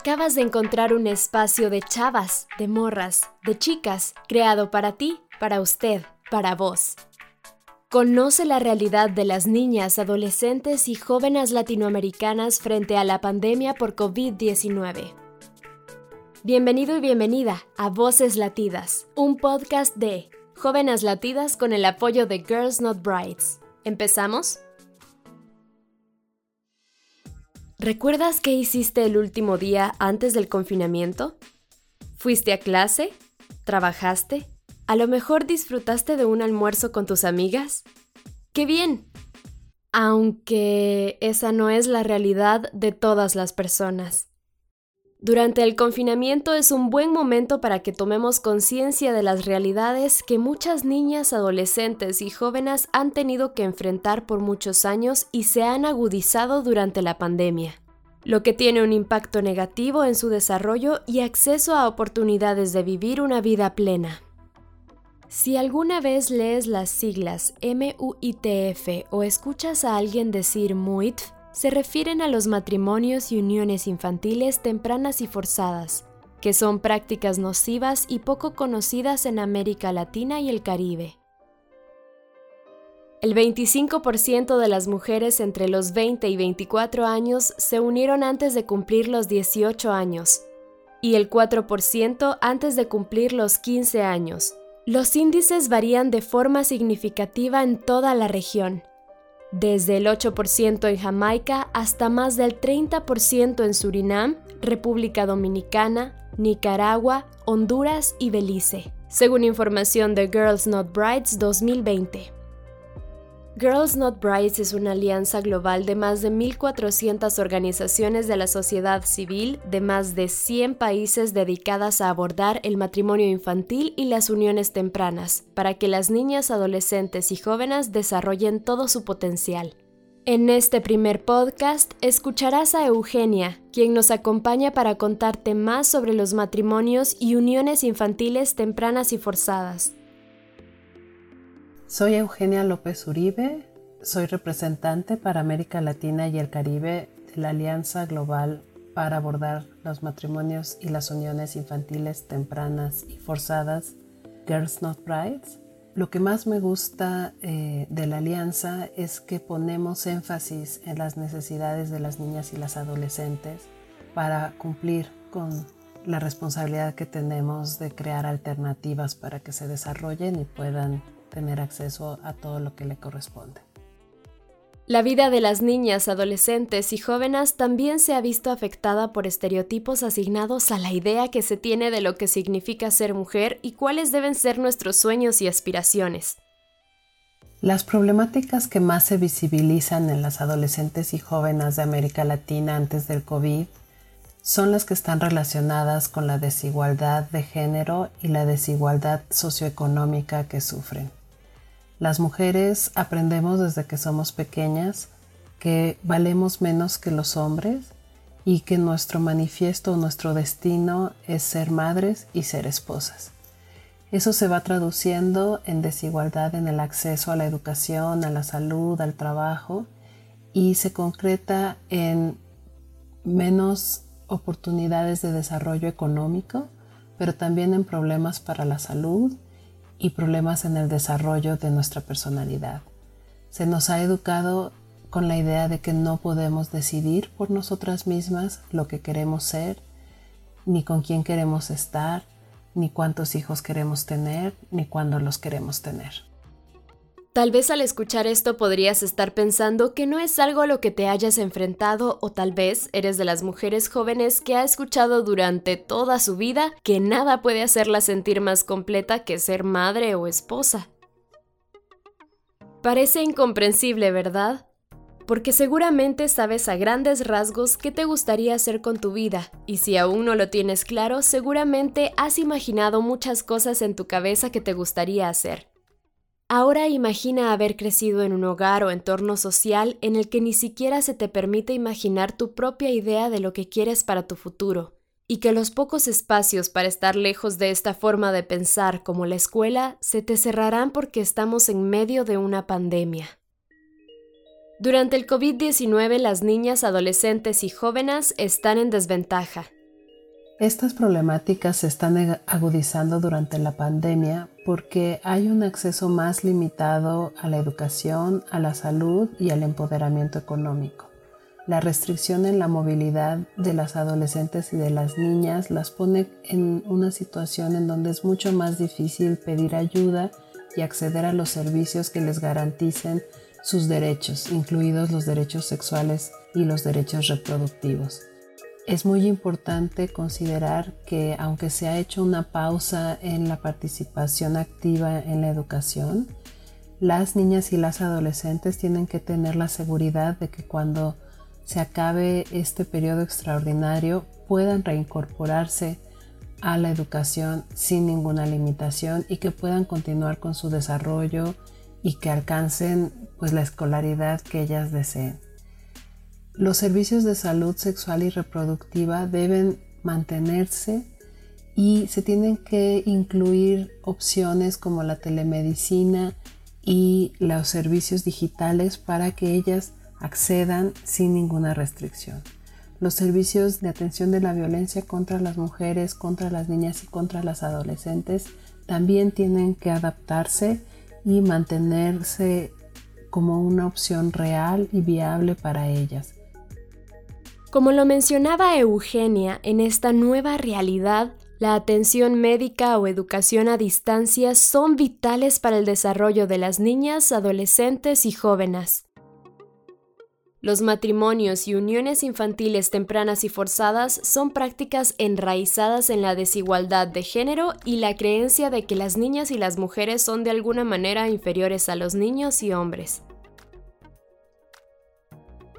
Acabas de encontrar un espacio de chavas, de morras, de chicas, creado para ti, para usted, para vos. Conoce la realidad de las niñas, adolescentes y jóvenes latinoamericanas frente a la pandemia por COVID-19. Bienvenido y bienvenida a Voces Latidas, un podcast de Jóvenes Latidas con el apoyo de Girls Not Brides. ¿Empezamos? ¿Recuerdas qué hiciste el último día antes del confinamiento? ¿Fuiste a clase? ¿Trabajaste? ¿A lo mejor disfrutaste de un almuerzo con tus amigas? ¡Qué bien! Aunque esa no es la realidad de todas las personas. Durante el confinamiento es un buen momento para que tomemos conciencia de las realidades que muchas niñas, adolescentes y jóvenes han tenido que enfrentar por muchos años y se han agudizado durante la pandemia, lo que tiene un impacto negativo en su desarrollo y acceso a oportunidades de vivir una vida plena. Si alguna vez lees las siglas MUITF o escuchas a alguien decir MUITF, se refieren a los matrimonios y uniones infantiles tempranas y forzadas, que son prácticas nocivas y poco conocidas en América Latina y el Caribe. El 25% de las mujeres entre los 20 y 24 años se unieron antes de cumplir los 18 años y el 4% antes de cumplir los 15 años. Los índices varían de forma significativa en toda la región, desde el 8% en Jamaica hasta más del 30% en Surinam, República Dominicana, Nicaragua, Honduras y Belice, según información de Girls Not Brides 2020. Girls Not Brides es una alianza global de más de 1.400 organizaciones de la sociedad civil de más de 100 países dedicadas a abordar el matrimonio infantil y las uniones tempranas, para que las niñas, adolescentes y jóvenes desarrollen todo su potencial. En este primer podcast escucharás a Eugenia, quien nos acompaña para contarte más sobre los matrimonios y uniones infantiles tempranas y forzadas. Soy Eugenia López Uribe, soy representante para América Latina y el Caribe de la Alianza Global para abordar los matrimonios y las uniones infantiles tempranas y forzadas, Girls Not Brides. Lo que más me gusta eh, de la alianza es que ponemos énfasis en las necesidades de las niñas y las adolescentes para cumplir con la responsabilidad que tenemos de crear alternativas para que se desarrollen y puedan tener acceso a todo lo que le corresponde. La vida de las niñas, adolescentes y jóvenes también se ha visto afectada por estereotipos asignados a la idea que se tiene de lo que significa ser mujer y cuáles deben ser nuestros sueños y aspiraciones. Las problemáticas que más se visibilizan en las adolescentes y jóvenes de América Latina antes del COVID son las que están relacionadas con la desigualdad de género y la desigualdad socioeconómica que sufren. Las mujeres aprendemos desde que somos pequeñas que valemos menos que los hombres y que nuestro manifiesto nuestro destino es ser madres y ser esposas. Eso se va traduciendo en desigualdad en el acceso a la educación, a la salud, al trabajo y se concreta en menos oportunidades de desarrollo económico, pero también en problemas para la salud y problemas en el desarrollo de nuestra personalidad. Se nos ha educado con la idea de que no podemos decidir por nosotras mismas lo que queremos ser, ni con quién queremos estar, ni cuántos hijos queremos tener, ni cuándo los queremos tener. Tal vez al escuchar esto podrías estar pensando que no es algo a lo que te hayas enfrentado o tal vez eres de las mujeres jóvenes que ha escuchado durante toda su vida que nada puede hacerla sentir más completa que ser madre o esposa. Parece incomprensible, ¿verdad? Porque seguramente sabes a grandes rasgos qué te gustaría hacer con tu vida, y si aún no lo tienes claro, seguramente has imaginado muchas cosas en tu cabeza que te gustaría hacer. Ahora imagina haber crecido en un hogar o entorno social en el que ni siquiera se te permite imaginar tu propia idea de lo que quieres para tu futuro, y que los pocos espacios para estar lejos de esta forma de pensar como la escuela se te cerrarán porque estamos en medio de una pandemia. Durante el COVID-19 las niñas, adolescentes y jóvenes están en desventaja, Estas problemáticas se están agudizando durante la pandemia porque hay un acceso más limitado a la educación, a la salud y al empoderamiento económico. La restricción en la movilidad de las adolescentes y de las niñas las pone en una situación en donde es mucho más difícil pedir ayuda y acceder a los servicios que les garanticen sus derechos, incluidos los derechos sexuales y los derechos reproductivos. Es muy importante considerar que aunque se ha hecho una pausa en la participación activa en la educación, las niñas y las adolescentes tienen que tener la seguridad de que cuando se acabe este periodo extraordinario puedan reincorporarse a la educación sin ninguna limitación y que puedan continuar con su desarrollo y que alcancen pues la escolaridad que ellas deseen. Los servicios de salud sexual y reproductiva deben mantenerse y se tienen que incluir opciones como la telemedicina y los servicios digitales para que ellas accedan sin ninguna restricción. Los servicios de atención de la violencia contra las mujeres, contra las niñas y contra las adolescentes también tienen que adaptarse y mantenerse como una opción real y viable para ellas. Como lo mencionaba Eugenia, en esta nueva realidad, la atención médica o educación a distancia son vitales para el desarrollo de las niñas, adolescentes y jóvenes. Los matrimonios y uniones infantiles tempranas y forzadas son prácticas enraizadas en la desigualdad de género y la creencia de que las niñas y las mujeres son de alguna manera inferiores a los niños y hombres.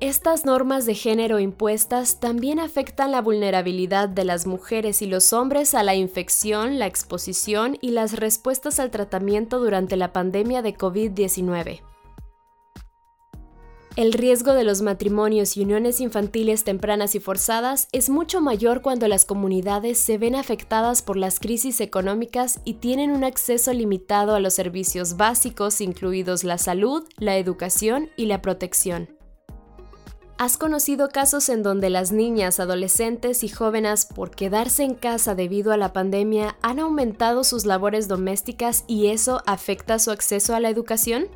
Estas normas de género impuestas también afectan la vulnerabilidad de las mujeres y los hombres a la infección, la exposición y las respuestas al tratamiento durante la pandemia de COVID-19. El riesgo de los matrimonios y uniones infantiles tempranas y forzadas es mucho mayor cuando las comunidades se ven afectadas por las crisis económicas y tienen un acceso limitado a los servicios básicos, incluidos la salud, la educación y la protección. ¿Has conocido casos en donde las niñas, adolescentes y jóvenes por quedarse en casa debido a la pandemia han aumentado sus labores domésticas y eso afecta su acceso a la educación?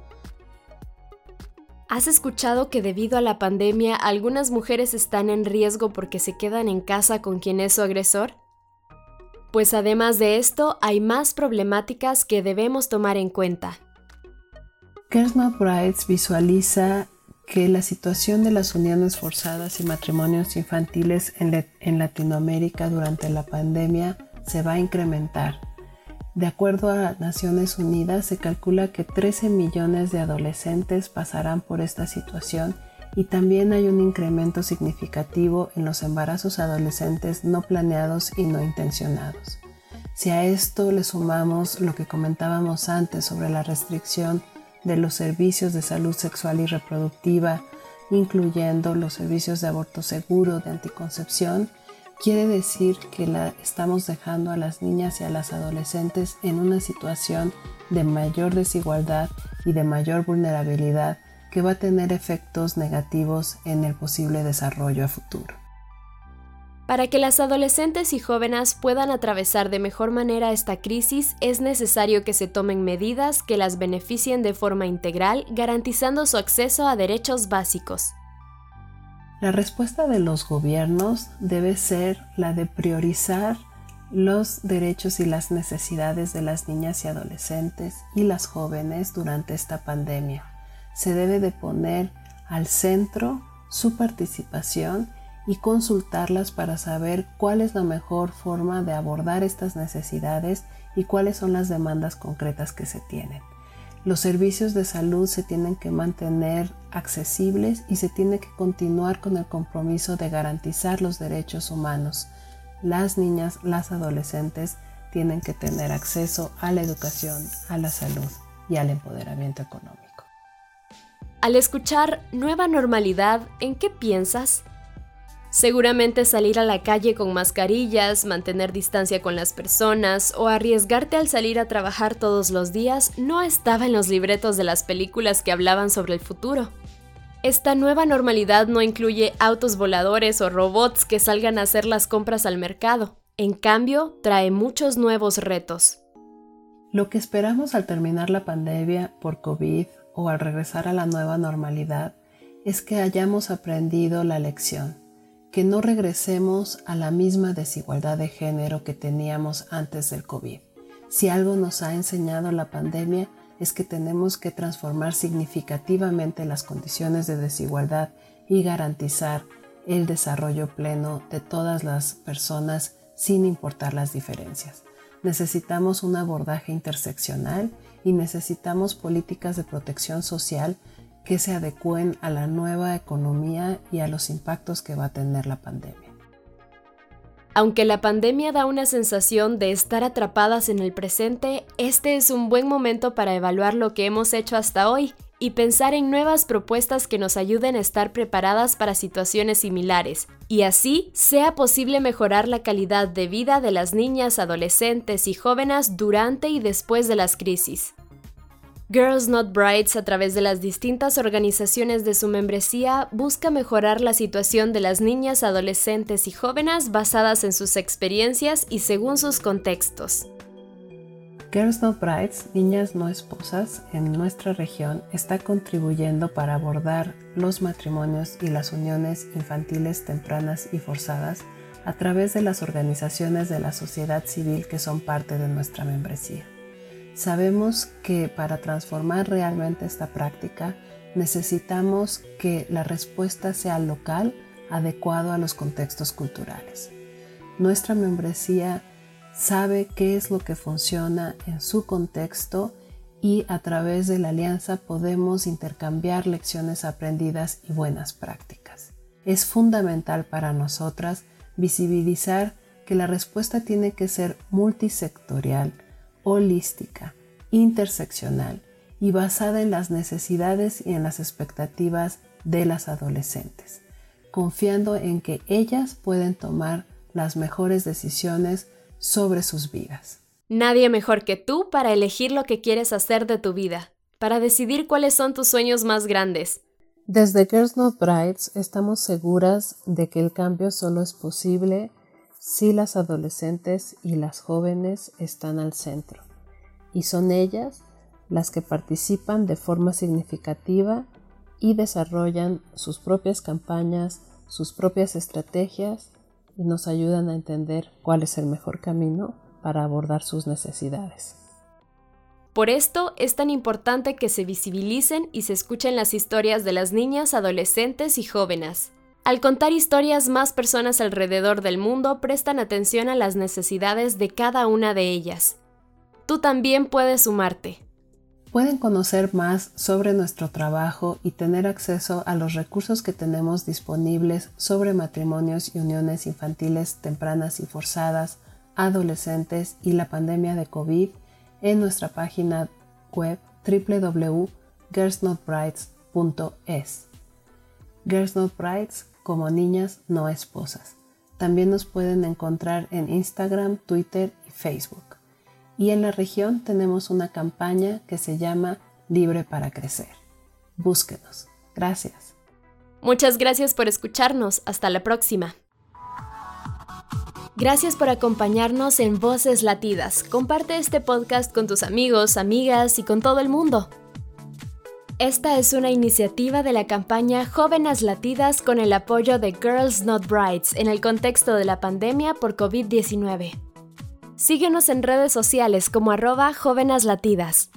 ¿Has escuchado que debido a la pandemia algunas mujeres están en riesgo porque se quedan en casa con quien es su agresor? Pues además de esto, hay más problemáticas que debemos tomar en cuenta. Kersma Brights visualiza que la situación de las uniones forzadas y matrimonios infantiles en, Latinoamérica durante la pandemia se va a incrementar. De acuerdo a Naciones Unidas, se calcula que 13 millones de adolescentes pasarán por esta situación y también hay un incremento significativo en los embarazos adolescentes no planeados y no intencionados. Si a esto le sumamos lo que comentábamos antes sobre la restricción de los servicios de salud sexual y reproductiva, incluyendo los servicios de aborto seguro, de anticoncepción, quiere decir que la estamos dejando a las niñas y a las adolescentes en una situación de mayor desigualdad y de mayor vulnerabilidad que va a tener efectos negativos en el posible desarrollo a futuro. Para que las adolescentes y jóvenes puedan atravesar de mejor manera esta crisis, es necesario que se tomen medidas que las beneficien de forma integral, garantizando su acceso a derechos básicos. La respuesta de los gobiernos debe ser la de priorizar los derechos y las necesidades de las niñas y adolescentes y las jóvenes durante esta pandemia. Se debe de poner al centro su participación y consultarlas para saber cuál es la mejor forma de abordar estas necesidades y cuáles son las demandas concretas que se tienen. Los servicios de salud se tienen que mantener accesibles y se tiene que continuar con el compromiso de garantizar los derechos humanos. Las niñas, las adolescentes tienen que tener acceso a la educación, a la salud y al empoderamiento económico. Al escuchar nueva normalidad, ¿en qué piensas? Seguramente salir a la calle con mascarillas, mantener distancia con las personas o arriesgarte al salir a trabajar todos los días no estaba en los libretos de las películas que hablaban sobre el futuro. Esta nueva normalidad no incluye autos voladores o robots que salgan a hacer las compras al mercado. En cambio, trae muchos nuevos retos. Lo que esperamos al terminar la pandemia por COVID o al regresar a la nueva normalidad es que hayamos aprendido la lección, que no regresemos a la misma desigualdad de género que teníamos antes del COVID. Si algo nos ha enseñado la pandemia es que tenemos que transformar significativamente las condiciones de desigualdad y garantizar el desarrollo pleno de todas las personas sin importar las diferencias. Necesitamos un abordaje interseccional y necesitamos políticas de protección social que se adecúen a la nueva economía y a los impactos que va a tener la pandemia. Aunque la pandemia da una sensación de estar atrapadas en el presente, este es un buen momento para evaluar lo que hemos hecho hasta hoy y pensar en nuevas propuestas que nos ayuden a estar preparadas para situaciones similares, y así sea posible mejorar la calidad de vida de las niñas, adolescentes y jóvenes durante y después de las crisis. Girls Not Brides, a través de las distintas organizaciones de su membresía, busca mejorar la situación de las niñas, adolescentes y jóvenes basadas en sus experiencias y según sus contextos. Girls Not Brides, Niñas No Esposas, en nuestra región está contribuyendo para abordar los matrimonios y las uniones infantiles tempranas y forzadas a través de las organizaciones de la sociedad civil que son parte de nuestra membresía. Sabemos que para transformar realmente esta práctica necesitamos que la respuesta sea local, adecuado a los contextos culturales. Nuestra membresía sabe qué es lo que funciona en su contexto y a través de la alianza podemos intercambiar lecciones aprendidas y buenas prácticas. Es fundamental para nosotras visibilizar que la respuesta tiene que ser multisectorial, holística, interseccional y basada en las necesidades y en las expectativas de las adolescentes, confiando en que ellas pueden tomar las mejores decisiones sobre sus vidas. Nadie mejor que tú para elegir lo que quieres hacer de tu vida, para decidir cuáles son tus sueños más grandes. Desde Girls Not Brides estamos seguras de que el cambio solo es posible si las adolescentes y las jóvenes están al centro, y son ellas las que participan de forma significativa y desarrollan sus propias campañas, sus propias estrategias y nos ayudan a entender cuál es el mejor camino para abordar sus necesidades. Por esto es tan importante que se visibilicen y se escuchen las historias de las niñas, adolescentes y jóvenes. Al contar historias, más personas alrededor del mundo prestan atención a las necesidades de cada una de ellas. Tú también puedes sumarte. Pueden conocer más sobre nuestro trabajo y tener acceso a los recursos que tenemos disponibles sobre matrimonios y uniones infantiles tempranas y forzadas, adolescentes y la pandemia de COVID en nuestra página web www.girlsnotbrides.es. Girls como niñas no esposas. También nos pueden encontrar en Instagram, Twitter y Facebook. Y en la región tenemos una campaña que se llama Libre para Crecer. Búsquenos. Gracias. Muchas gracias por escucharnos. Hasta la próxima. Gracias por acompañarnos en Voces Latidas. Comparte este podcast con tus amigos, amigas y con todo el mundo. Esta es una iniciativa de la campaña Jóvenes Latidas con el apoyo de Girls Not Brides en el contexto de la pandemia por COVID-19. Síguenos en redes sociales como arroba jóvenes latidas.